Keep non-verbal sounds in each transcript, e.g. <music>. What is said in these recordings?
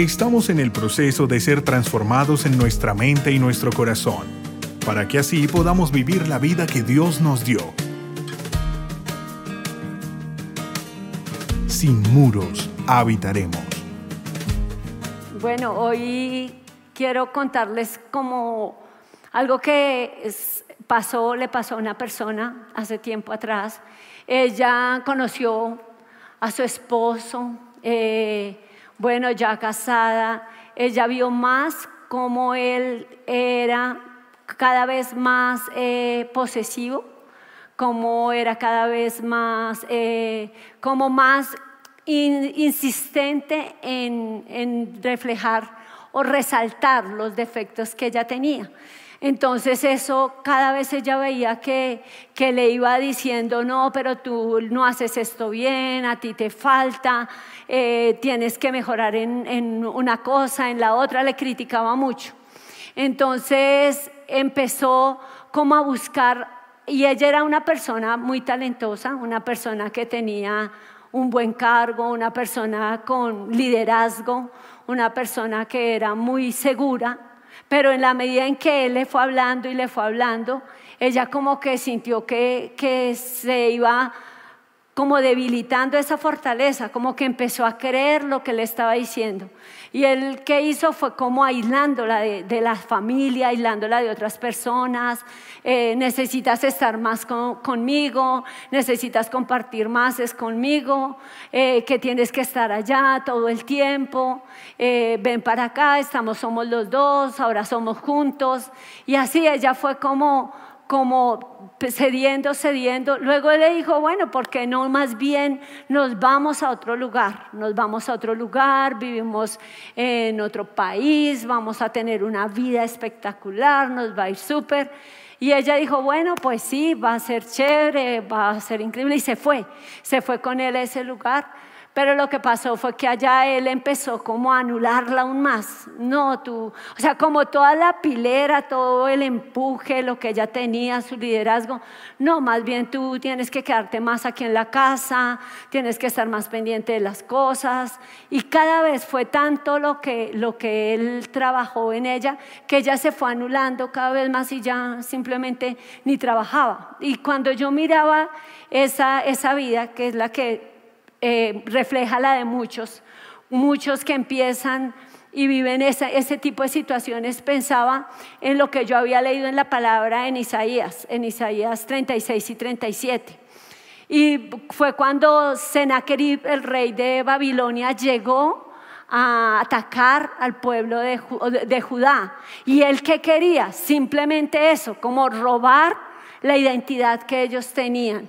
Estamos en el proceso de ser transformados en nuestra mente y nuestro corazón, para que así podamos vivir la vida que Dios nos dio. Sin muros habitaremos. Bueno, hoy quiero contarles como algo que pasó, le pasó a una persona hace tiempo atrás. Ella conoció a su esposo. Eh, bueno, ya casada, ella vio más cómo él era cada vez más eh, posesivo, cómo era cada vez más, eh, más insistente en, en reflejar o resaltar los defectos que ella tenía. Entonces eso cada vez ella veía que, que le iba diciendo, no, pero tú no haces esto bien, a ti te falta, eh, tienes que mejorar en, en una cosa, en la otra, le criticaba mucho. Entonces empezó como a buscar, y ella era una persona muy talentosa, una persona que tenía un buen cargo, una persona con liderazgo, una persona que era muy segura, pero en la medida en que él le fue hablando y le fue hablando, ella como que sintió que, que se iba como debilitando esa fortaleza, como que empezó a creer lo que le estaba diciendo. Y él que hizo fue como aislándola de, la familia, aislándola de otras personas. Eh, necesitas estar más conmigo, necesitas compartir más es conmigo, eh, que tienes que estar allá todo el tiempo. Eh, ven para acá, estamos, somos los dos, ahora somos juntos. Y así ella fue como como cediendo, cediendo. Luego le dijo, bueno, ¿por qué no más bien nos vamos a otro lugar? Nos vamos a otro lugar, vivimos en otro país, vamos a tener una vida espectacular, nos va a ir súper. Y ella dijo, bueno, pues sí, va a ser chévere, va a ser increíble. Y se fue, se fue con él a ese lugar. Pero lo que pasó fue que allá él empezó como a anularla aún más. No, tú, o sea, como toda la pilera, todo el empuje, lo que ella tenía, su liderazgo. No, más bien tú tienes que quedarte más aquí en la casa, tienes que estar más pendiente de las cosas. Y cada vez fue tanto lo que, lo que él trabajó en ella que ella se fue anulando cada vez más y ya simplemente ni trabajaba. Y cuando yo miraba esa, esa vida, que es la que eh, refleja la de muchos, muchos que empiezan y viven ese tipo de situaciones, pensaba en lo que yo había leído en la palabra en Isaías, en Isaías 36 y 37. Y fue cuando Sennacherib, el rey de Babilonia, llegó a atacar al pueblo de, de Judá. ¿Y él qué quería? Simplemente eso, como robar la identidad que ellos tenían.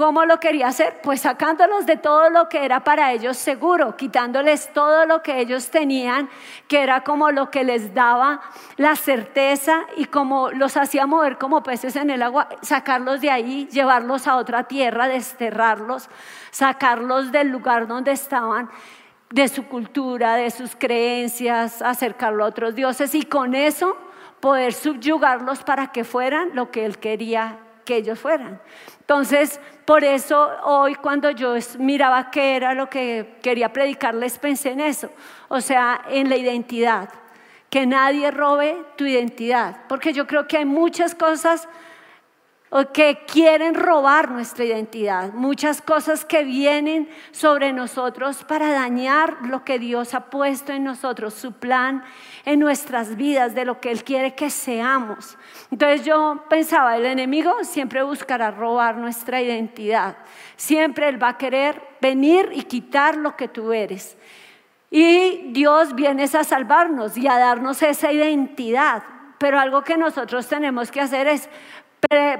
¿Cómo lo quería hacer? Pues sacándolos de todo lo que era para ellos seguro, quitándoles todo lo que ellos tenían, que era como lo que les daba la certeza y como los hacía mover como peces en el agua, sacarlos de ahí, llevarlos a otra tierra, desterrarlos, sacarlos del lugar donde estaban de su cultura, de sus creencias, acercarlo a otros dioses y con eso poder subyugarlos para que fueran lo que él quería que ellos fueran. Entonces, por eso hoy cuando yo miraba qué era lo que quería predicarles, pensé en eso, o sea, en la identidad, que nadie robe tu identidad, porque yo creo que hay muchas cosas que quieren robar nuestra identidad, muchas cosas que vienen sobre nosotros para dañar lo que Dios ha puesto en nosotros, su plan en nuestras vidas, de lo que Él quiere que seamos. Entonces yo pensaba, el enemigo siempre buscará robar nuestra identidad, siempre Él va a querer venir y quitar lo que tú eres. Y Dios viene a salvarnos y a darnos esa identidad. Pero algo que nosotros tenemos que hacer es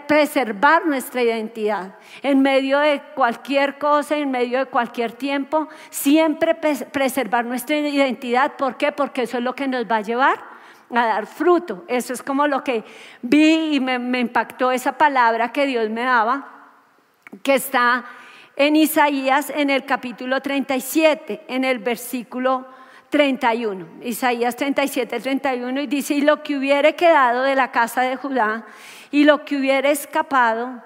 preservar nuestra identidad. En medio de cualquier cosa, en medio de cualquier tiempo, siempre preservar nuestra identidad. ¿Por qué? Porque eso es lo que nos va a llevar a dar fruto. Eso es como lo que vi y me, me impactó esa palabra que Dios me daba, que está en Isaías en el capítulo 37, en el versículo 31. Isaías 37, 31 y dice, y lo que hubiere quedado de la casa de Judá y lo que hubiera escapado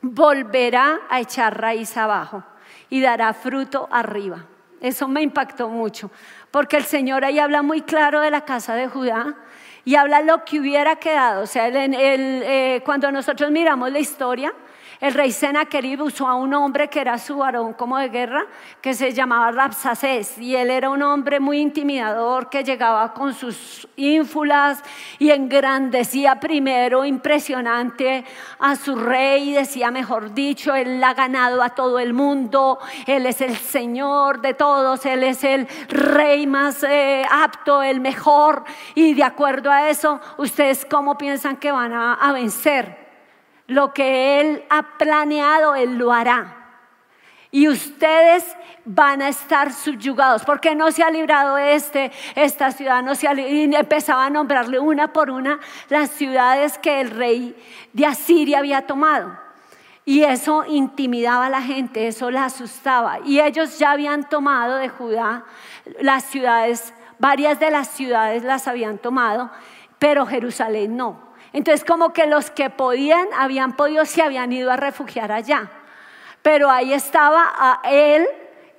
volverá a echar raíz abajo y dará fruto arriba. Eso me impactó mucho, porque el Señor ahí habla muy claro de la casa de Judá y habla lo que hubiera quedado. O sea, eh, cuando nosotros miramos la historia, el rey Senaquerib usó a un hombre que era su varón como de guerra, que se llamaba Rapsacés, y él era un hombre muy intimidador que llegaba con sus ínfulas y engrandecía primero impresionante a su rey, y decía, mejor dicho, él ha ganado a todo el mundo, él es el Señor de todos, él es el rey más eh, apto, el mejor, y de acuerdo a eso, ustedes cómo piensan que van a vencer. Lo que Él ha planeado, Él lo hará. Y ustedes van a estar subyugados, porque no se ha librado este, esta ciudad, no se y empezaba a nombrarle una por una las ciudades que el rey de Asiria había tomado. Y eso intimidaba a la gente, eso la asustaba. Y ellos ya habían tomado de Judá las ciudades, varias de las ciudades las habían tomado, pero Jerusalén no. Entonces como que los que podían, habían podido, se habían ido a refugiar allá. Pero ahí estaba a él,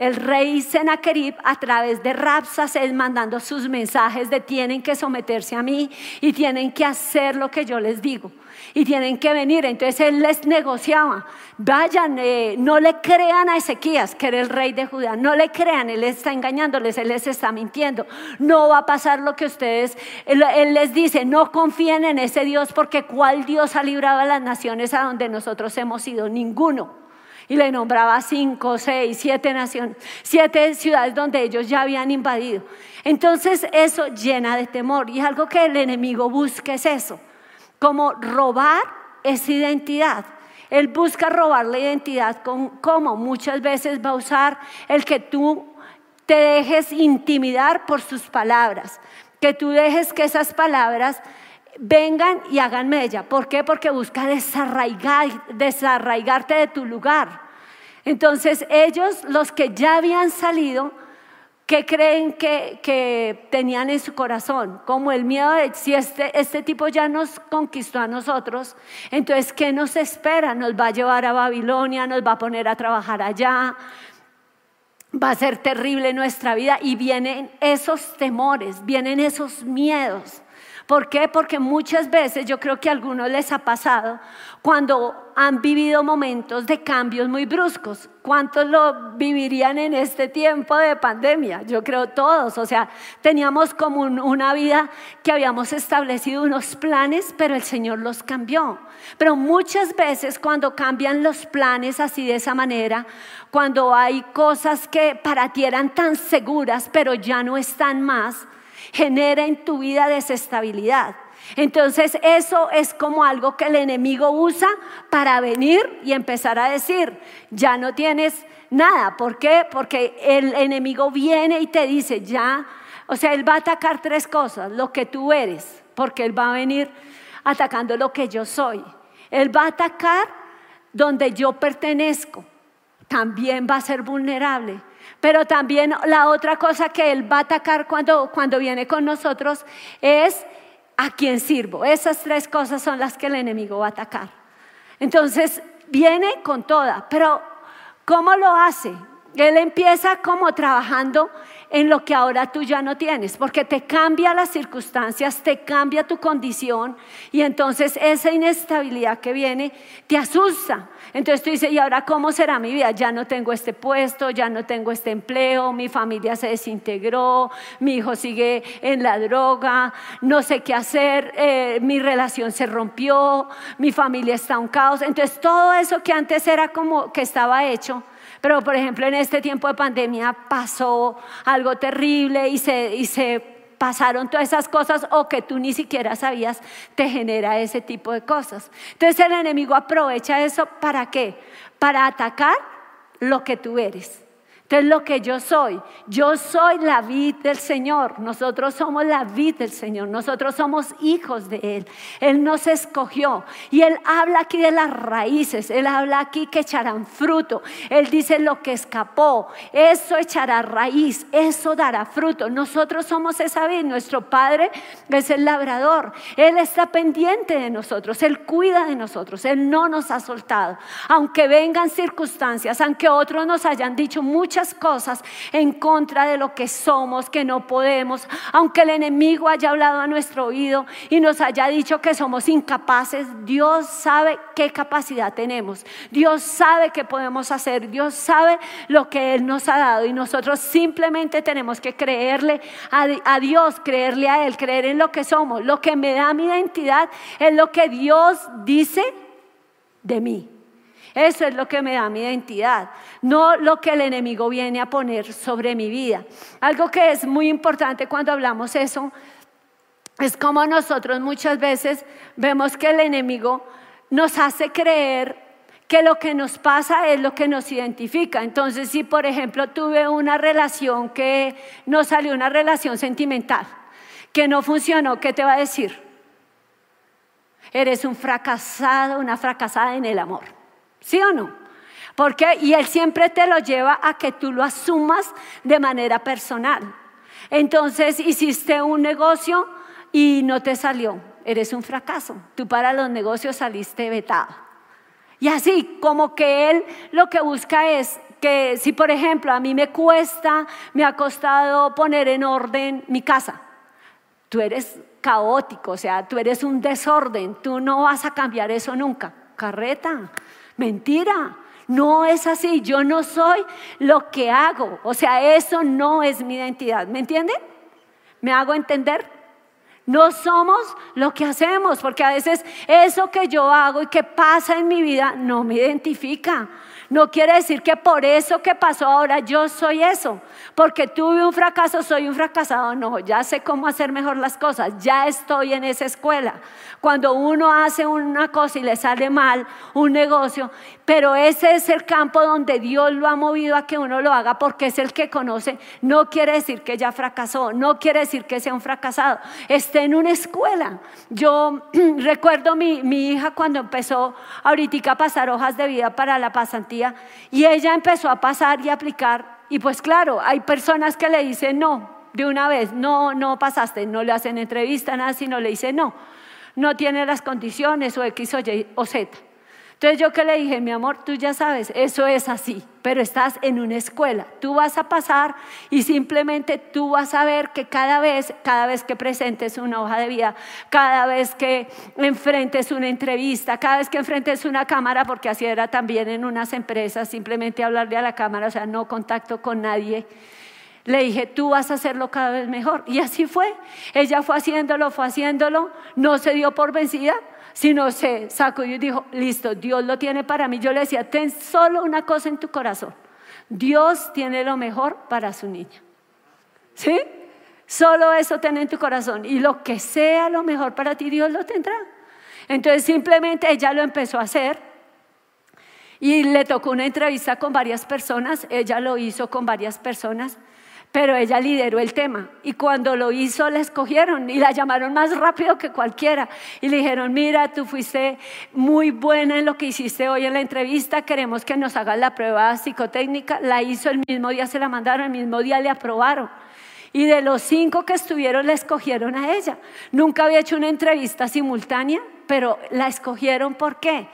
el rey Sennacherib, a través de Rapsas, él mandando sus mensajes de tienen que someterse a mí y tienen que hacer lo que yo les digo y tienen que venir. Entonces él les negociaba, vayan, eh, no le crean a Ezequías, que era el rey de Judá, no le crean, él está engañándoles, él les está mintiendo. No va a pasar lo que ustedes, él, él les dice, no confíen en ese Dios porque ¿cuál Dios ha librado a las naciones a donde nosotros hemos ido? Ninguno y le nombraba cinco, seis, siete naciones, siete ciudades donde ellos ya habían invadido. Entonces eso llena de temor y algo que el enemigo busca es eso, como robar esa identidad. Él busca robar la identidad con cómo muchas veces va a usar el que tú te dejes intimidar por sus palabras, que tú dejes que esas palabras vengan y hagan mella. ¿Por qué? Porque busca desarraigar, desarraigarte de tu lugar. Entonces ellos, los que ya habían salido, ¿Qué creen que, tenían en su corazón? Como el miedo de si este, este tipo ya nos conquistó a nosotros, entonces ¿qué nos espera? Nos va a llevar a Babilonia, nos va a poner a trabajar allá, va a ser terrible nuestra vida y vienen esos temores, vienen esos miedos. ¿Por qué? Porque muchas veces yo creo que a algunos les ha pasado cuando han vivido momentos de cambios muy bruscos. ¿Cuántos lo vivirían en este tiempo de pandemia? Yo creo todos. O sea, teníamos como una vida que habíamos establecido unos planes, pero el Señor los cambió. Pero muchas veces cuando cambian los planes así de esa manera, cuando hay cosas que para ti eran tan seguras, pero ya no están más, genera en tu vida desestabilidad. Entonces eso es como algo que el enemigo usa para venir y empezar a decir, ya no tienes nada. ¿Por qué? Porque el enemigo viene y te dice, ya, o sea, él va a atacar tres cosas, lo que tú eres, porque él va a venir atacando lo que yo soy. Él va a atacar donde yo pertenezco, también va a ser vulnerable. Pero también la otra cosa que Él va a atacar cuando, cuando viene con nosotros es a quién sirvo. Esas tres cosas son las que el enemigo va a atacar. Entonces, viene con toda, pero ¿cómo lo hace? Él empieza como trabajando en lo que ahora tú ya no tienes, porque te cambia las circunstancias, te cambia tu condición y entonces esa inestabilidad que viene te asusta. Entonces tú dices, ¿y ahora cómo será mi vida? Ya no tengo este puesto, ya no tengo este empleo, mi familia se desintegró, mi hijo sigue en la droga, no sé qué hacer, eh, mi relación se rompió, mi familia está un caos. Entonces todo eso que antes era como que estaba hecho, pero, por ejemplo, en este tiempo de pandemia pasó algo terrible y se, y se pasaron todas esas cosas o que tú ni siquiera sabías, te genera ese tipo de cosas. Entonces el enemigo aprovecha eso para qué? Para atacar lo que tú eres. Entonces lo que yo soy, yo soy la vid del Señor, nosotros somos la vid del Señor, nosotros somos hijos de Él, Él nos escogió y Él habla aquí de las raíces, Él habla aquí que echarán fruto, Él dice lo que escapó, eso echará raíz, eso dará fruto, nosotros somos esa vid, nuestro Padre es el labrador, Él está pendiente de nosotros, Él cuida de nosotros, Él no nos ha soltado, aunque vengan circunstancias, aunque otros nos hayan dicho mucho, muchas cosas en contra de lo que somos, que no podemos, aunque el enemigo haya hablado a nuestro oído y nos haya dicho que somos incapaces, Dios sabe qué capacidad tenemos, Dios sabe qué podemos hacer, Dios sabe lo que Él nos ha dado y nosotros simplemente tenemos que creerle a, Dios, creerle a Él, creer en lo que somos. Lo que me da mi identidad es lo que Dios dice de mí. Eso es lo que me da mi identidad, no lo que el enemigo viene a poner sobre mi vida. Algo que es muy importante cuando hablamos eso es como nosotros muchas veces vemos que el enemigo nos hace creer que lo que nos pasa es lo que nos identifica. Entonces, si por ejemplo tuve una relación que no salió una relación sentimental, que no funcionó, ¿qué te va a decir? Eres un fracasado, una fracasada en el amor. ¿Sí o no? Porque y él siempre te lo lleva a que tú lo asumas de manera personal. Entonces hiciste un negocio y no te salió. Eres un fracaso. Tú para los negocios saliste vetado. Y así como que él lo que busca es que si por ejemplo a mí me cuesta, me ha costado poner en orden mi casa. Tú eres caótico, o sea, tú eres un desorden, tú no vas a cambiar eso nunca. Carreta, Mentira, no es así. Yo no soy lo que hago. O sea, eso no es mi identidad. ¿Me entienden? ¿Me hago entender? No somos lo que hacemos, porque a veces eso que yo hago y que pasa en mi vida no me identifica. No quiere decir que por eso que pasó ahora yo soy eso. Porque tuve un fracaso, soy un fracasado. No, ya sé cómo hacer mejor las cosas. Ya estoy en esa escuela. Cuando uno hace una cosa y le sale mal, un negocio, pero ese es el campo donde Dios lo ha movido a que uno lo haga porque es el que conoce, no quiere decir que ya fracasó, no quiere decir que sea un fracasado. Esté en una escuela. Yo <clears throat> recuerdo mi, mi hija cuando empezó ahorita a pasar hojas de vida para la pasantía y ella empezó a pasar y aplicar. Y pues claro, hay personas que le dicen no, de una vez, no, no pasaste, no le hacen entrevista, nada, sino le dicen no, no tiene las condiciones o X o Y o Z. Entonces yo que le dije, mi amor, tú ya sabes, eso es así, pero estás en una escuela, tú vas a pasar y simplemente tú vas a ver que cada vez, cada vez que presentes una hoja de vida, cada vez que enfrentes una entrevista, cada vez que enfrentes una cámara, porque así era también en unas empresas, simplemente hablarle a la cámara, o sea, no contacto con nadie. Le dije, tú vas a hacerlo cada vez mejor. Y así fue. Ella fue haciéndolo, fue haciéndolo, no se dio por vencida sino se sacudió y dijo, listo, Dios lo tiene para mí. Yo le decía, ten solo una cosa en tu corazón. Dios tiene lo mejor para su niña. ¿Sí? Solo eso ten en tu corazón. Y lo que sea lo mejor para ti, Dios lo tendrá. Entonces simplemente ella lo empezó a hacer. Y le tocó una entrevista con varias personas. Ella lo hizo con varias personas pero ella lideró el tema. Y cuando lo hizo la escogieron y la llamaron más rápido que cualquiera. Y le dijeron, mira, tú fuiste muy buena en lo que hiciste hoy en la entrevista, queremos que nos hagas la prueba psicotécnica, la hizo el mismo día, se la mandaron, el mismo día le aprobaron. Y de los cinco que estuvieron, la escogieron a ella. Nunca había hecho una entrevista simultánea, pero la escogieron ¿por qué?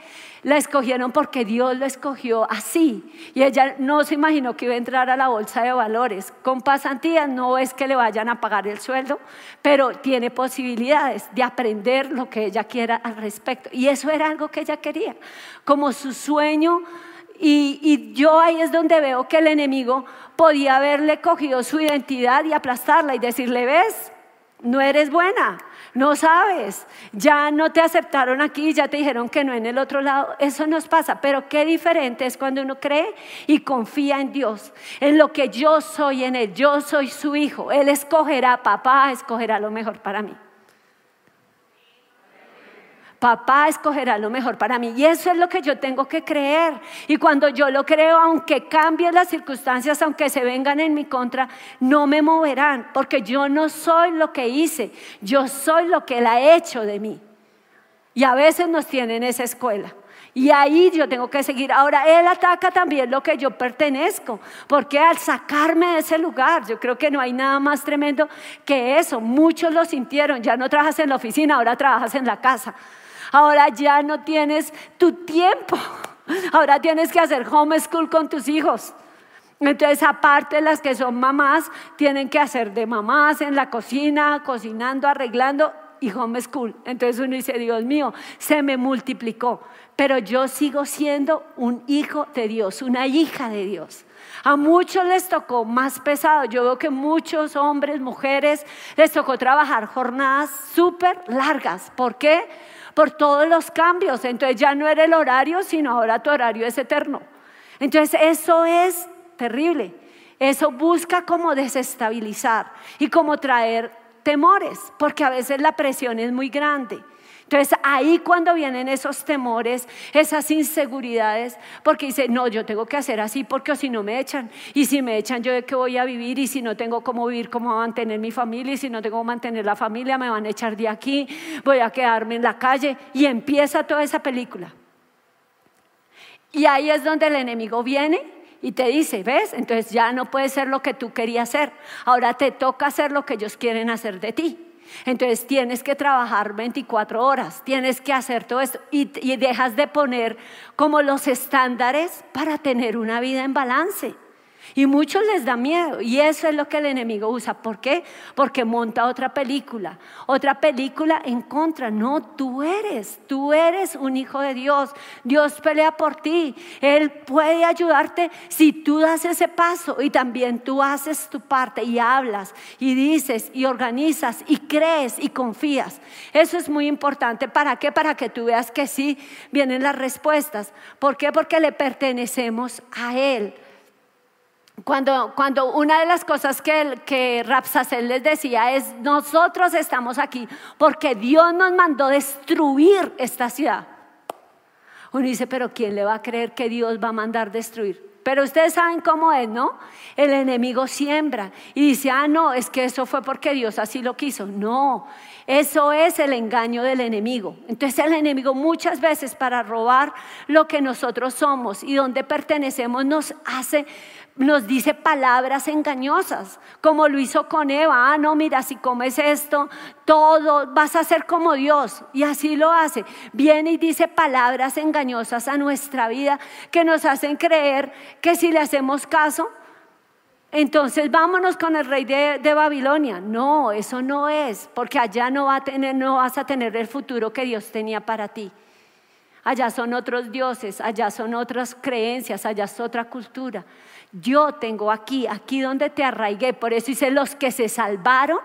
La escogieron porque Dios lo escogió así. Y ella no se imaginó que iba a entrar a la bolsa de valores. Con pasantías no es que le vayan a pagar el sueldo, pero tiene posibilidades de aprender lo que ella quiera al respecto. Y eso era algo que ella quería, como su sueño. Y, yo ahí es donde veo que el enemigo podía haberle cogido su identidad y aplastarla y decirle, ves, no eres buena, no sabes, ya no te aceptaron aquí, ya te dijeron que no en el otro lado. Eso nos pasa, pero qué diferente es cuando uno cree y confía en Dios, en lo que yo soy en Él. Yo soy su hijo, Él escogerá, papá escogerá lo mejor para mí. Papá escogerá lo mejor para mí. Y eso es lo que yo tengo que creer. Y cuando yo lo creo, aunque cambien las circunstancias, aunque se vengan en mi contra, no me moverán, porque yo no soy lo que hice, yo soy lo que Él ha hecho de mí. Y a veces nos tienen esa escuela. Y ahí yo tengo que seguir. Ahora, Él ataca también lo que yo pertenezco, porque al sacarme de ese lugar, yo creo que no hay nada más tremendo que eso. Muchos lo sintieron, ya no trabajas en la oficina, ahora trabajas en la casa. Ahora ya no tienes tu tiempo. Ahora tienes que hacer homeschool con tus hijos. Entonces, aparte las que son mamás, tienen que hacer de mamás en la cocina, cocinando, arreglando y homeschool. Entonces uno dice, Dios mío, se me multiplicó, pero yo sigo siendo un hijo de Dios, una hija de Dios. A muchos les tocó más pesado. Yo veo que muchos hombres, mujeres, les tocó trabajar jornadas súper largas. ¿Por qué? Por todos los cambios. Entonces ya no era el horario, sino ahora tu horario es eterno. Entonces eso es terrible. Eso busca como desestabilizar y como traer temores, porque a veces la presión es muy grande. Entonces ahí cuando vienen esos temores, esas inseguridades, porque dice, no, yo tengo que hacer así porque si no me echan, y si me echan yo de qué voy a vivir, y si no tengo cómo vivir, cómo mantener mi familia, y si no tengo cómo mantener la familia, me van a echar de aquí, voy a quedarme en la calle, y empieza toda esa película. Y ahí es donde el enemigo viene y te dice, ¿ves? Entonces ya no puede ser lo que tú querías hacer. Ahora te toca hacer lo que ellos quieren hacer de ti. Entonces tienes que trabajar 24 horas, tienes que hacer todo esto y, y dejas de poner como los estándares para tener una vida en balance. Y muchos les da miedo y eso es lo que el enemigo usa. ¿Por qué? Porque monta otra película, otra película en contra. No, tú eres, tú eres un hijo de Dios. Dios pelea por ti. Él puede ayudarte si tú das ese paso y también tú haces tu parte y hablas y dices y organizas y crees y confías. Eso es muy importante. ¿Para qué? Para que tú veas que sí vienen las respuestas. ¿Por qué? Porque le pertenecemos a Él. Cuando, cuando una de las cosas que, que Rapsacel les decía es, nosotros estamos aquí porque Dios nos mandó destruir esta ciudad. Uno dice, pero ¿quién le va a creer que Dios va a mandar destruir? Pero ustedes saben cómo es, ¿no? El enemigo siembra y dice, ah, no, es que eso fue porque Dios así lo quiso. No, eso es el engaño del enemigo. Entonces el enemigo muchas veces para robar lo que nosotros somos y donde pertenecemos nos hace nos dice palabras engañosas, como lo hizo con Eva, ah, no, mira, si comes esto, todo, vas a ser como Dios. Y así lo hace. Viene y dice palabras engañosas a nuestra vida que nos hacen creer que si le hacemos caso, entonces vámonos con el rey de, Babilonia. No, eso no es, porque allá no, a tener, no vas a tener el futuro que Dios tenía para ti. Allá son otros dioses, allá son otras creencias, allá es otra cultura. Yo tengo aquí, aquí donde te arraigué. Por eso hice los que se salvaron,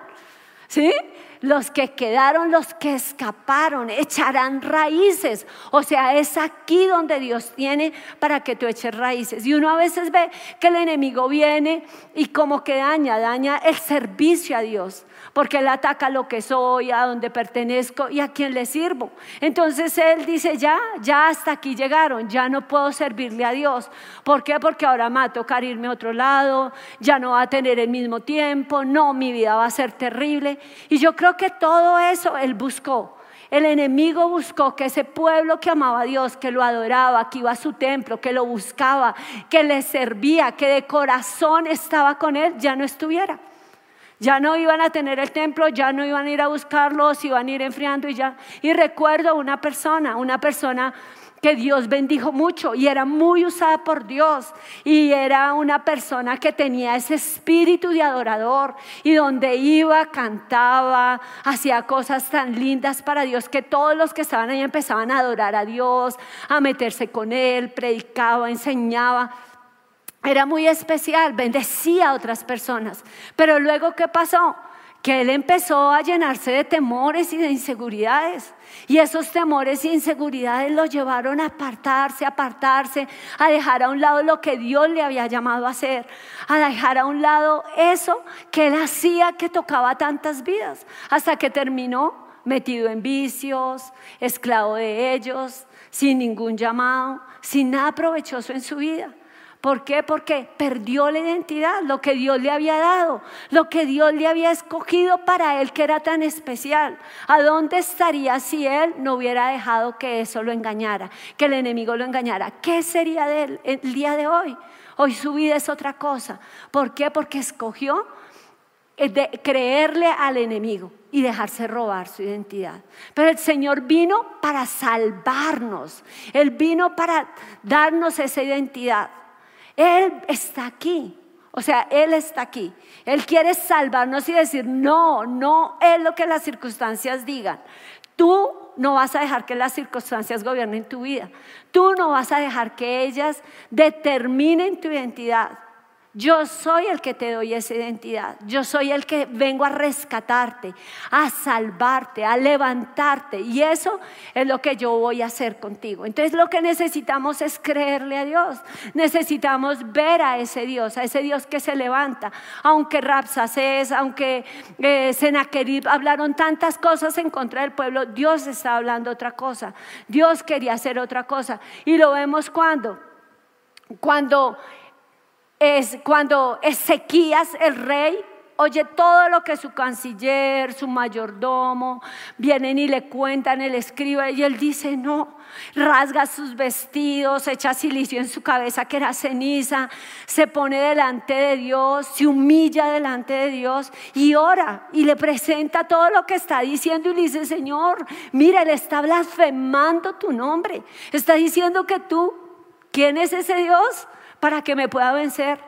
¿sí? Los que quedaron, los que escaparon, echarán raíces. O sea, es aquí donde Dios tiene para que tú eches raíces. Y uno a veces ve que el enemigo viene y como que daña, daña el servicio a Dios porque Él ataca lo que soy, a donde pertenezco y a quien le sirvo. Entonces Él dice, ya, ya hasta aquí llegaron, ya no puedo servirle a Dios. ¿Por qué? Porque ahora me va a tocar irme a otro lado, ya no va a tener el mismo tiempo, no, mi vida va a ser terrible. Y yo creo que todo eso Él buscó. El enemigo buscó que ese pueblo que amaba a Dios, que lo adoraba, que iba a su templo, que lo buscaba, que le servía, que de corazón estaba con él, ya no estuviera. Ya no iban a tener el templo, ya no iban a ir a buscarlos, iban a ir enfriando y ya. Y recuerdo una persona, una persona que Dios bendijo mucho y era muy usada por Dios y era una persona que tenía ese espíritu de adorador y donde iba, cantaba, hacía cosas tan lindas para Dios que todos los que estaban ahí empezaban a adorar a Dios, a meterse con Él, predicaba, enseñaba. Era muy especial, bendecía a otras personas. Pero luego, ¿qué pasó? Que él empezó a llenarse de temores y de inseguridades. Y esos temores e inseguridades lo llevaron a apartarse, a apartarse, a dejar a un lado lo que Dios le había llamado a hacer, a dejar a un lado eso que él hacía que tocaba tantas vidas, hasta que terminó metido en vicios, esclavo de ellos, sin ningún llamado, sin nada provechoso en su vida. ¿Por qué? Porque perdió la identidad, lo que Dios le había dado, lo que Dios le había escogido para él que era tan especial. ¿A dónde estaría si él no hubiera dejado que eso lo engañara, que el enemigo lo engañara? ¿Qué sería de él el día de hoy? Hoy su vida es otra cosa. ¿Por qué? Porque escogió eh, creerle al enemigo y dejarse robar su identidad. Pero el Señor vino para salvarnos. Él vino para darnos esa identidad. Él está aquí. O sea, Él está aquí. Él quiere salvarnos y decir, no, no es lo que las circunstancias digan. Tú no vas a dejar que las circunstancias gobiernen tu vida. Tú no vas a dejar que ellas determinen tu identidad. Yo soy el que te doy esa identidad. Yo soy el que vengo a rescatarte, a salvarte, a levantarte. Y eso es lo que yo voy a hacer contigo. Entonces lo que necesitamos es creerle a Dios. Necesitamos ver a ese Dios, a ese Dios que se levanta. Aunque Rapsacés, aunque eh, Senaquerib hablaron tantas cosas en contra del pueblo, Dios está hablando otra cosa. Dios quería hacer otra cosa. Y lo vemos cuando, cuando es cuando Ezequías, el rey, oye todo lo que su canciller, su mayordomo, vienen y le cuentan, él escribe y él dice, no, rasga sus vestidos, echa silicio en su cabeza que era ceniza, se pone delante de Dios, se humilla delante de Dios y ora y le presenta todo lo que está diciendo y le dice, Señor, mira, él está blasfemando tu nombre, está diciendo que tú, ¿quién es ese Dios? Para que me pueda vencer.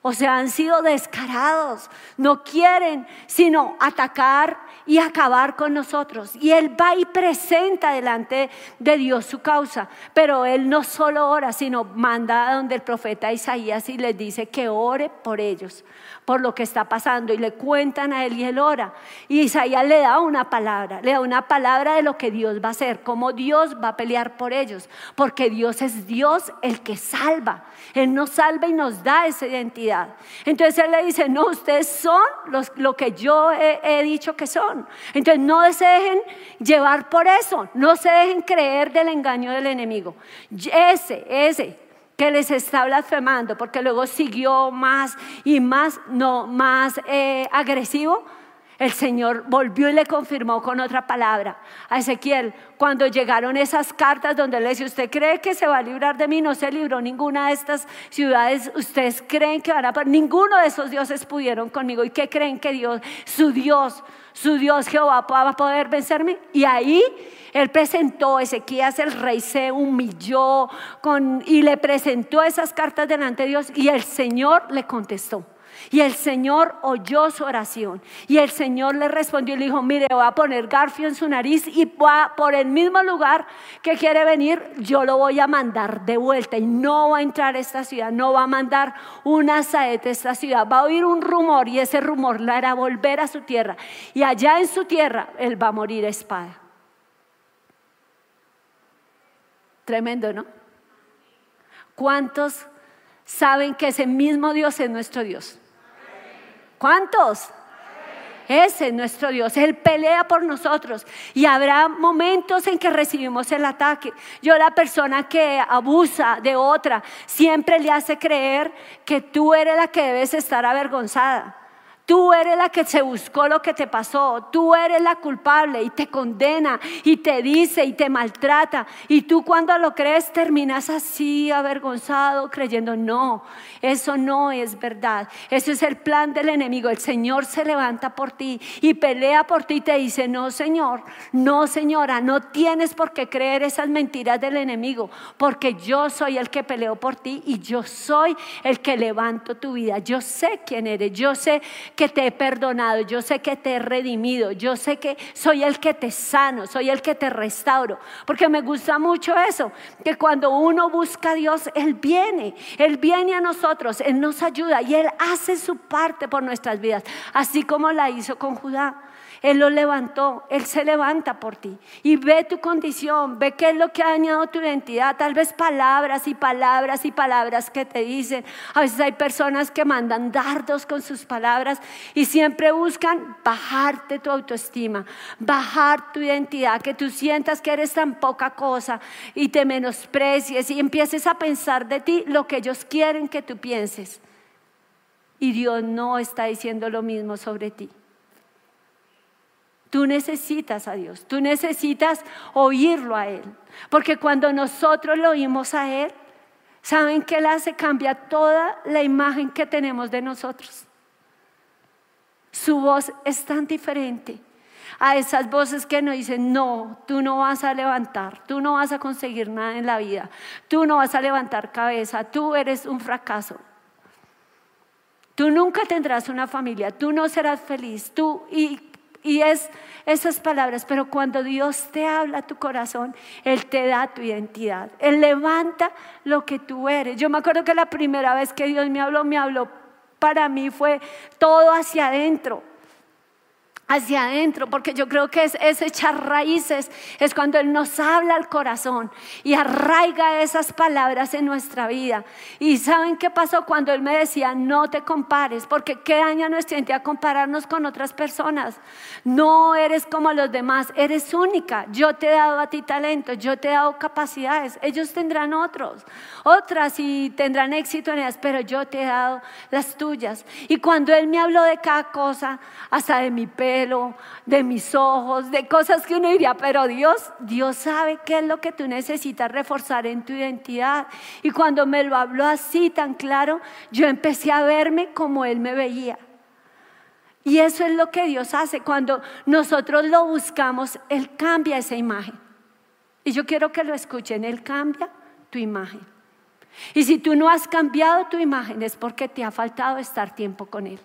O sea, han sido descarados, no quieren sino atacar y acabar con nosotros. Y Él va y presenta delante de Dios su causa. Pero Él no solo ora, sino manda a donde el profeta Isaías y les dice que ore por ellos por lo que está pasando y le cuentan a él y él ora. Y Isaías le da una palabra, le da una palabra de lo que Dios va a hacer, cómo Dios va a pelear por ellos, porque Dios es Dios el que salva. Él nos salva y nos da esa identidad. Entonces él le dice, no, ustedes son los, lo que yo he, he dicho que son. Entonces no se dejen llevar por eso, no se dejen creer del engaño del enemigo. Ese, ese que les está blasfemando, porque luego siguió más y más, no, más eh, agresivo. El Señor volvió y le confirmó con otra palabra a Ezequiel. Cuando llegaron esas cartas donde le dice, ¿usted cree que se va a librar de mí? No se libró ninguna de estas ciudades. ¿Ustedes creen que van a... Ninguno de esos dioses pudieron conmigo. ¿Y qué creen que Dios, su Dios, su Dios Jehová va a poder vencerme? Y ahí él presentó, Ezequías el rey se humilló con, y le presentó esas cartas delante de Dios y el Señor le contestó. Y el Señor oyó su oración. Y el Señor le respondió y le dijo, mire, voy a poner garfio en su nariz y por el mismo lugar que quiere venir, yo lo voy a mandar de vuelta. Y no va a entrar a esta ciudad, no va a mandar una saeta a esta ciudad. Va a oír un rumor y ese rumor la hará volver a su tierra. Y allá en su tierra, él va a morir a espada. Tremendo, ¿no? ¿Cuántos saben que ese mismo Dios es nuestro Dios? ¿Cuántos? Ese es nuestro Dios. Él pelea por nosotros. Y habrá momentos en que recibimos el ataque. Yo la persona que abusa de otra siempre le hace creer que tú eres la que debes estar avergonzada. Tú eres la que se buscó lo que te pasó. Tú eres la culpable y te condena y te dice y te maltrata. Y tú cuando lo crees terminas así avergonzado creyendo, no, eso no es verdad. Eso es el plan del enemigo. El Señor se levanta por ti y pelea por ti y te dice, no Señor, no Señora, no tienes por qué creer esas mentiras del enemigo. Porque yo soy el que peleo por ti y yo soy el que levanto tu vida. Yo sé quién eres. Yo sé que te he perdonado, yo sé que te he redimido, yo sé que soy el que te sano, soy el que te restauro. Porque me gusta mucho eso, que cuando uno busca a Dios, Él viene, Él viene a nosotros, Él nos ayuda y Él hace su parte por nuestras vidas, así como la hizo con Judá. Él lo levantó, Él se levanta por ti. Y ve tu condición, ve qué es lo que ha dañado tu identidad. Tal vez palabras y palabras y palabras que te dicen. A veces hay personas que mandan dardos con sus palabras y siempre buscan bajarte tu autoestima, bajar tu identidad, que tú sientas que eres tan poca cosa y te menosprecies y empieces a pensar de ti lo que ellos quieren que tú pienses. Y Dios no está diciendo lo mismo sobre ti. Tú necesitas a Dios, tú necesitas oírlo a Él. Porque cuando nosotros lo oímos a Él, ¿saben que Él hace? Cambia toda la imagen que tenemos de nosotros. Su voz es tan diferente. a esas voces que nos dicen, no, tú no vas a levantar, tú no vas a conseguir nada en la vida, tú no vas a levantar cabeza, tú eres un fracaso. Tú nunca tendrás una familia, tú no serás feliz, tú y y es esas palabras, pero cuando Dios te habla a tu corazón, Él te da tu identidad. Él levanta lo que tú eres. Yo me acuerdo que la primera vez que Dios me habló, me habló para mí fue todo hacia adentro hacia adentro, porque yo creo que es, echar raíces, es cuando Él nos habla al corazón y arraiga esas palabras en nuestra vida. Y ¿saben qué pasó cuando Él me decía, no te compares, porque qué daña nuestra identidad compararnos con otras personas? No eres como los demás, eres única. Yo te he dado a ti talento, yo te he dado capacidades, ellos tendrán otros, otras y tendrán éxito en ellas, pero yo te he dado las tuyas. Y cuando Él me habló de cada cosa, hasta de mi de mis ojos, de cosas que uno diría, pero Dios, Dios sabe qué es lo que tú necesitas reforzar en tu identidad. Y cuando me lo habló así tan claro, yo empecé a verme como Él me veía. Y eso es lo que Dios hace. Cuando nosotros lo buscamos, Él cambia esa imagen. Y yo quiero que lo escuchen, Él cambia tu imagen. Y si tú no has cambiado tu imagen es porque te ha faltado estar tiempo con Él.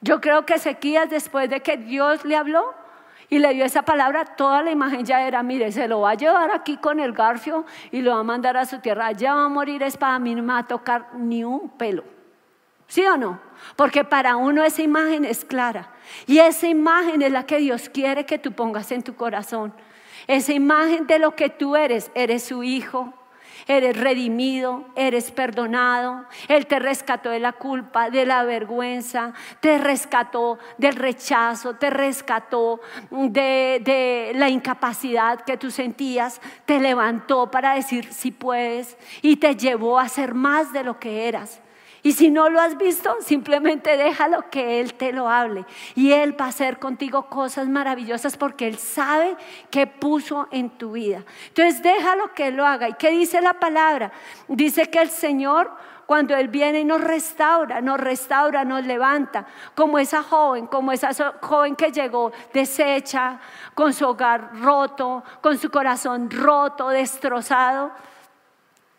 Yo creo que Ezequías, después de que Dios le habló y le dio esa palabra, toda la imagen ya era, mire, se lo va a llevar aquí con el garfio y lo va a mandar a su tierra. Allá va a morir espada, a mí no me va a tocar ni un pelo. ¿Sí o no? Porque para uno esa imagen es clara. Y esa imagen es la que Dios quiere que tú pongas en tu corazón. Esa imagen de lo que tú eres, eres su hijo, eres redimido, eres perdonado. Él te rescató de la culpa, de la vergüenza, te rescató del rechazo, te rescató de, de la incapacidad que tú sentías, te levantó para decir si puedes y te llevó a ser más de lo que eras. Y si no lo has visto, simplemente déjalo que Él te lo hable. Y Él va a hacer contigo cosas maravillosas porque Él sabe que puso en tu vida. Entonces déjalo que Él lo haga. ¿Y qué dice la palabra? Dice que el Señor, cuando Él viene y nos restaura, nos restaura, nos levanta, como esa joven, como esa joven que llegó deshecha, con su hogar roto, con su corazón roto, destrozado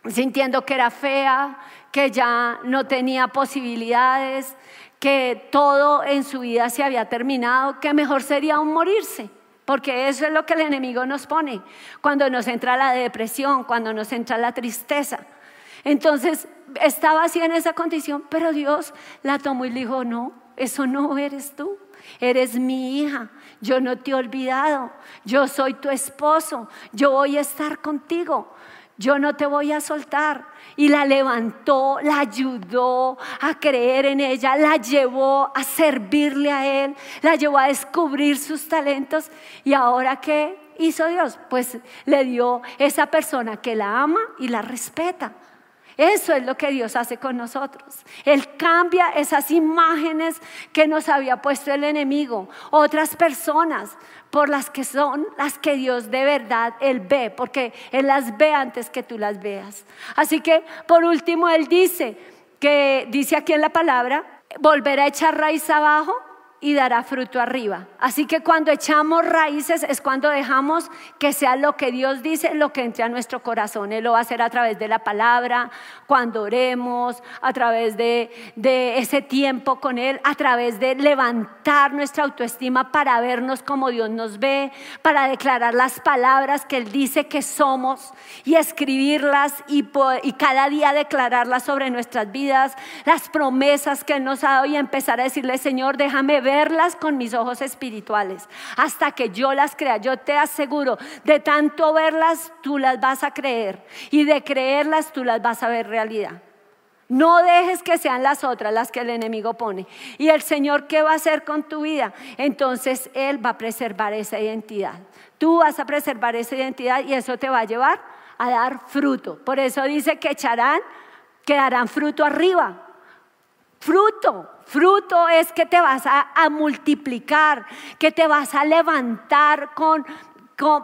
sintiendo que era fea, que ya no tenía posibilidades, que todo en su vida se había terminado, que mejor sería aún morirse. Porque eso es lo que el enemigo nos pone cuando nos entra la depresión, cuando nos entra la tristeza. Entonces estaba así en esa condición, pero Dios la tomó y le dijo, no, eso no eres tú, eres mi hija, yo no te he olvidado, yo soy tu esposo, yo voy a estar contigo yo no te voy a soltar. Y la levantó, la ayudó a creer en ella, la llevó a servirle a Él, la llevó a descubrir sus talentos. Y ahora qué hizo Dios? Pues le dio esa persona que la ama y la respeta. Eso es lo que Dios hace con nosotros. Él cambia esas imágenes que nos había puesto el enemigo, otras personas por las que son las que Dios de verdad Él ve, porque Él las ve antes que tú las veas. Así que por último Él dice que dice aquí en la palabra, volverá a echar raíz abajo y dará fruto arriba. Así que cuando echamos raíces es cuando dejamos que sea lo que Dios dice, lo que entre a nuestro corazón. Él lo va a hacer a través de la palabra, cuando oremos, a través de, de ese tiempo con Él, a través de levantar nuestra autoestima para vernos como Dios nos ve, para declarar las palabras que Él dice que somos y escribirlas y, y cada día declararlas sobre nuestras vidas, las promesas que Él nos ha dado y empezar a decirle, Señor, déjame ver verlas con mis ojos espirituales hasta que yo las crea. Yo te aseguro, de tanto verlas, tú las vas a creer y de creerlas, tú las vas a ver realidad. No dejes que sean las otras las que el enemigo pone. ¿Y el Señor qué va a hacer con tu vida? Entonces Él va a preservar esa identidad. Tú vas a preservar esa identidad y eso te va a llevar a dar fruto. Por eso dice que echarán, que darán fruto arriba. Fruto, fruto es que te vas a, multiplicar, que te vas a levantar con,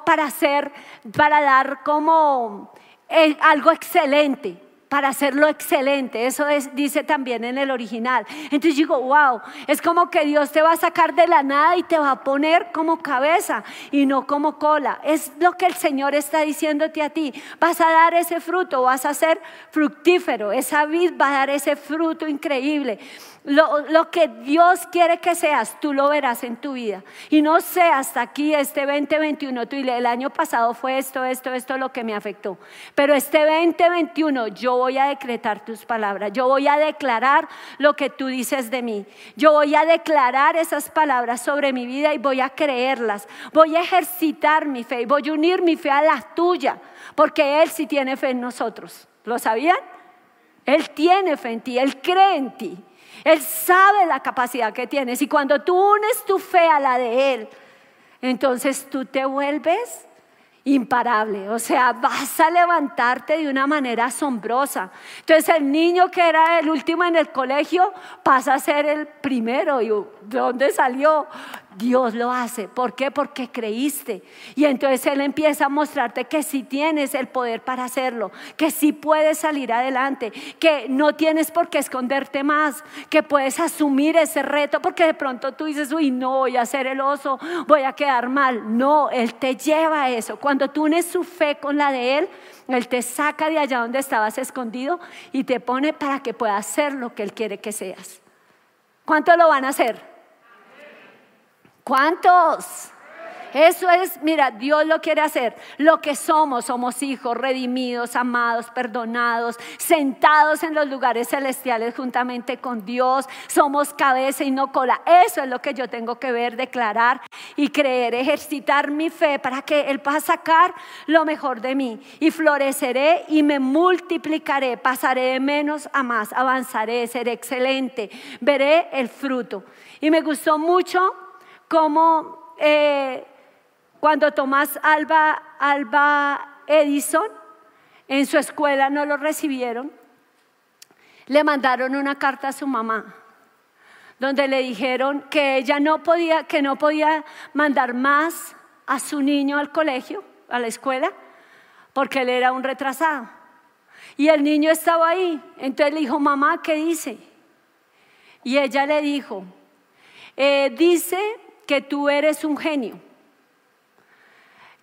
para hacer, para dar como eh, algo excelente. Para hacerlo excelente. Eso dice también en el original. Entonces digo, wow, es como que Dios te va a sacar de la nada y te va a poner como cabeza y no como cola. Es lo que el Señor está diciéndote a ti. Vas a dar ese fruto, vas a ser fructífero. Esa vid va a dar ese fruto increíble. Lo, que Dios quiere que seas, tú lo verás en tu vida. Y no sé, hasta aquí, este 2021, tú el año pasado fue esto, esto, esto lo que me afectó. Pero este 2021 yo voy a decretar tus palabras. Yo voy a declarar lo que tú dices de mí. Yo voy a declarar esas palabras sobre mi vida y voy a creerlas. Voy a ejercitar mi fe y voy a unir mi fe a la tuya. Porque Él sí tiene fe en nosotros. ¿Lo sabían? Él tiene fe en ti, Él cree en ti. Él sabe la capacidad que tienes y cuando tú unes tu fe a la de Él, entonces tú te vuelves imparable, o sea, vas a levantarte de una manera asombrosa. Entonces el niño que era el último en el colegio pasa a ser el primero. ¿Y de dónde salió? Dios lo hace. ¿Por qué? Porque creíste. Y entonces Él empieza a mostrarte que sí tienes el poder para hacerlo, que sí puedes salir adelante, que no tienes por qué esconderte más, que puedes asumir ese reto, porque de pronto tú dices, uy, no voy a ser el oso, voy a quedar mal. No, Él te lleva a eso. Cuando tú unes su fe con la de Él, Él te saca de allá donde estabas escondido y te pone para que puedas ser lo que Él quiere que seas. ¿Cuánto lo van a hacer? ¿Cuántos? Eso es, mira, Dios lo quiere hacer. Lo que somos, somos hijos redimidos, amados, perdonados, sentados en los lugares celestiales juntamente con Dios. Somos cabeza y no cola. Eso es lo que yo tengo que ver, declarar y creer, ejercitar mi fe para que Él pueda sacar lo mejor de mí. Y floreceré y me multiplicaré, pasaré de menos a más, avanzaré, seré excelente, veré el fruto. Y me gustó mucho como eh, cuando Tomás Alba, Alba Edison en su escuela no lo recibieron, le mandaron una carta a su mamá donde le dijeron que ella no podía, que no podía mandar más a su niño al colegio, a la escuela, porque él era un retrasado. Y el niño estaba ahí. Entonces le dijo, mamá, ¿qué dice? Y ella le dijo, eh, dice que tú eres un genio,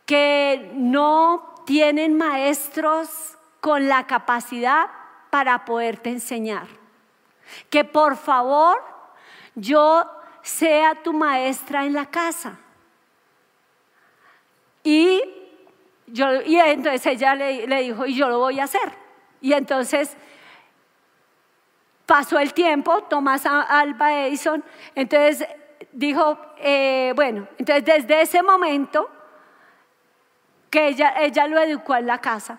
que no tienen maestros con la capacidad para poderte enseñar. Que por favor yo sea tu maestra en la casa. Y, yo, y entonces ella le, le dijo, y yo lo voy a hacer. Y entonces pasó el tiempo, Tomás Alba Edison, entonces dijo, eh, bueno, entonces desde ese momento que ella, ella lo educó en la casa.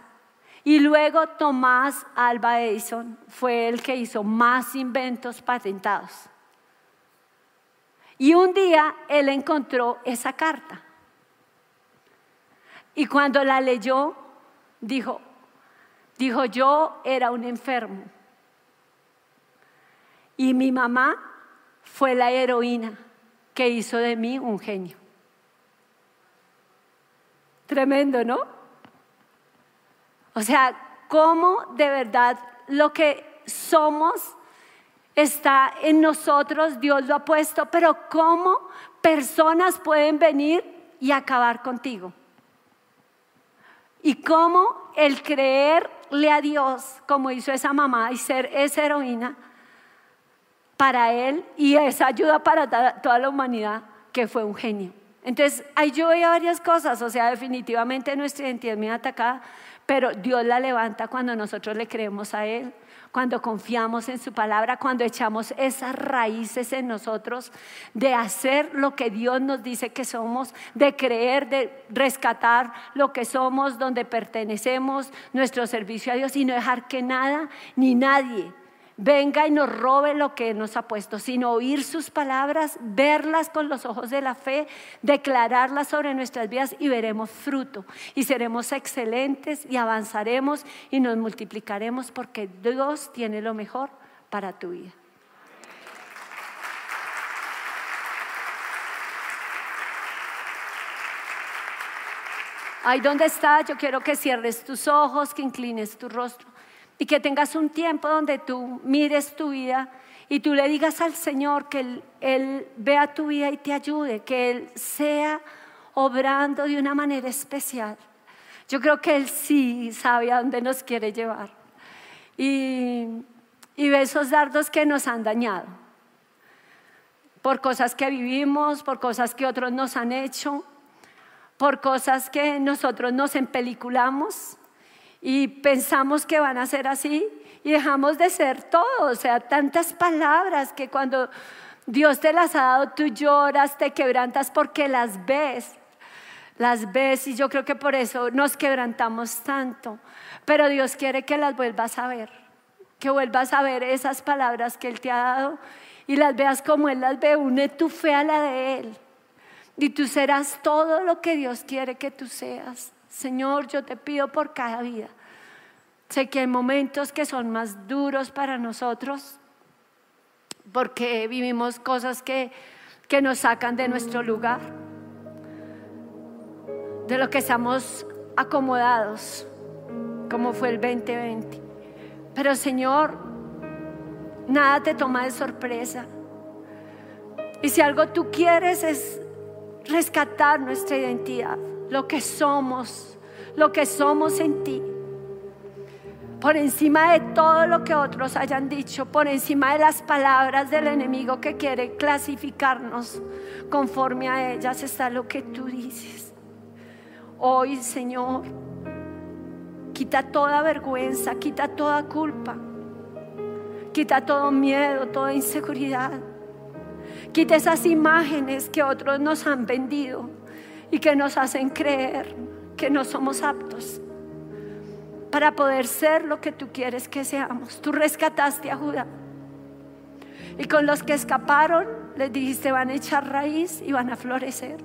Y luego Tomás Alba Edison fue el que hizo más inventos patentados. Y un día él encontró esa carta. Y cuando la leyó, dijo, dijo, yo era un enfermo. Y mi mamá fue la heroína que hizo de mí un genio. Tremendo, ¿no? O sea, cómo de verdad lo que somos está en nosotros, Dios lo ha puesto, pero cómo personas pueden venir y acabar contigo. Y cómo el creerle a Dios, como hizo esa mamá y ser esa heroína, para él y esa ayuda para toda la humanidad, que fue un genio. Entonces, ahí yo veía varias cosas, o sea, definitivamente nuestra identidad es muy atacada, pero Dios la levanta cuando nosotros le creemos a Él, cuando confiamos en su palabra, cuando echamos esas raíces en nosotros de hacer lo que Dios nos dice que somos, de creer, de rescatar lo que somos, donde pertenecemos, nuestro servicio a Dios y no dejar que nada ni nadie venga y nos robe lo que nos ha puesto, sino oír sus palabras, verlas con los ojos de la fe, declararlas sobre nuestras vidas y veremos fruto. Y seremos excelentes y avanzaremos y nos multiplicaremos porque Dios tiene lo mejor para tu vida. Ahí donde estás, yo quiero que cierres tus ojos, que inclines tu rostro. Y que tengas un tiempo donde tú mires tu vida y tú le digas al Señor que él, él, vea tu vida y te ayude, que Él sea obrando de una manera especial. Yo creo que Él sí sabe a dónde nos quiere llevar. Y, y ve esos dardos que nos han dañado por cosas que vivimos, por cosas que otros nos han hecho, por cosas que nosotros nos empeliculamos y pensamos que van a ser así y dejamos de ser todo, o sea, tantas palabras que cuando Dios te las ha dado, tú lloras, te quebrantas porque las ves, las ves y yo creo que por eso nos quebrantamos tanto, pero Dios quiere que las vuelvas a ver, que vuelvas a ver esas palabras que Él te ha dado y las veas como Él las ve, une tu fe a la de Él y tú serás todo lo que Dios quiere que tú seas. Señor, yo te pido por cada vida. Sé que hay momentos que son más duros para nosotros porque vivimos cosas que, que nos sacan de nuestro lugar, de lo que estamos acomodados, como fue el 2020. Pero Señor, nada te toma de sorpresa. Y si algo tú quieres es rescatar nuestra identidad, lo que somos, lo que somos en ti. Por encima de todo lo que otros hayan dicho, por encima de las palabras del enemigo que quiere clasificarnos, conforme a ellas está lo que tú dices. Hoy, Señor, quita toda vergüenza, quita toda culpa, quita todo miedo, toda inseguridad Quita esas imágenes que otros nos han vendido y que nos hacen creer que no somos aptos para poder ser lo que tú quieres que seamos. Tú rescataste a Judá. Y con los que escaparon, les dijiste, van a echar raíz y van a florecer.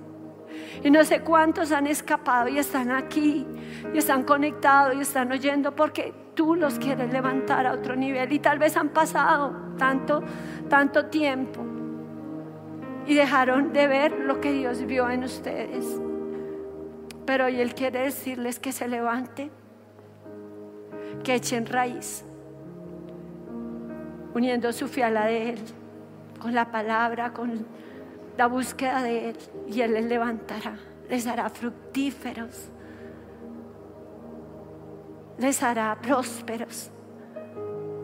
Y no sé cuántos han escapado y están aquí, y están conectados y están oyendo porque tú los quieres levantar a otro nivel. Y tal vez han pasado tanto, tanto tiempo y dejaron de ver lo que Dios vio en ustedes. Pero hoy Él quiere decirles que se levanten, que echen raíz, uniendo su fe a de Él, con la palabra, con la búsqueda de Él, y Él les levantará, les hará fructíferos, les hará prósperos,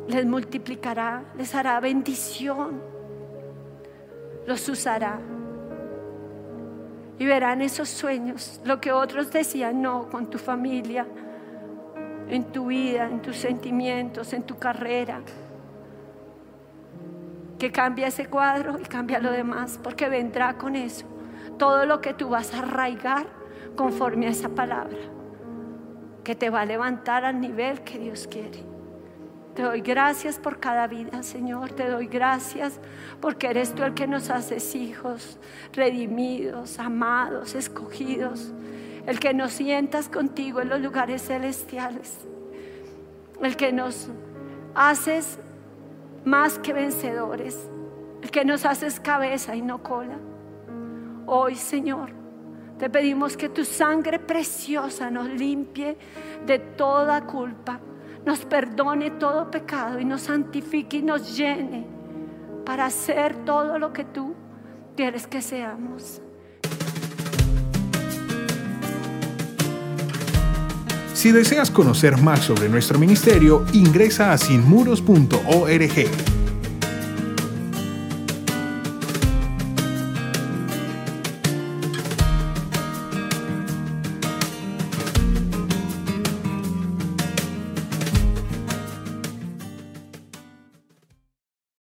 les multiplicará, les hará bendición los usará. Y verán esos sueños, lo que otros decían, no, con tu familia, en tu vida, en tus sentimientos, en tu carrera. Que cambia ese cuadro y cambia lo demás, porque vendrá con eso. Todo lo que tú vas a arraigar conforme a esa palabra, que te va a levantar al nivel que Dios quiere. Te doy gracias por cada vida, Señor. Te doy gracias porque eres tú el que nos haces hijos, redimidos, amados, escogidos. El que nos sientas contigo en los lugares celestiales. El que nos haces más que vencedores. El que nos haces cabeza y no cola. Hoy, Señor, te pedimos que tu sangre preciosa nos limpie de toda culpa nos perdone todo pecado y nos santifique y nos llene para hacer todo lo que tú quieres que seamos. Si deseas conocer más sobre nuestro ministerio, ingresa a sinmuros.org.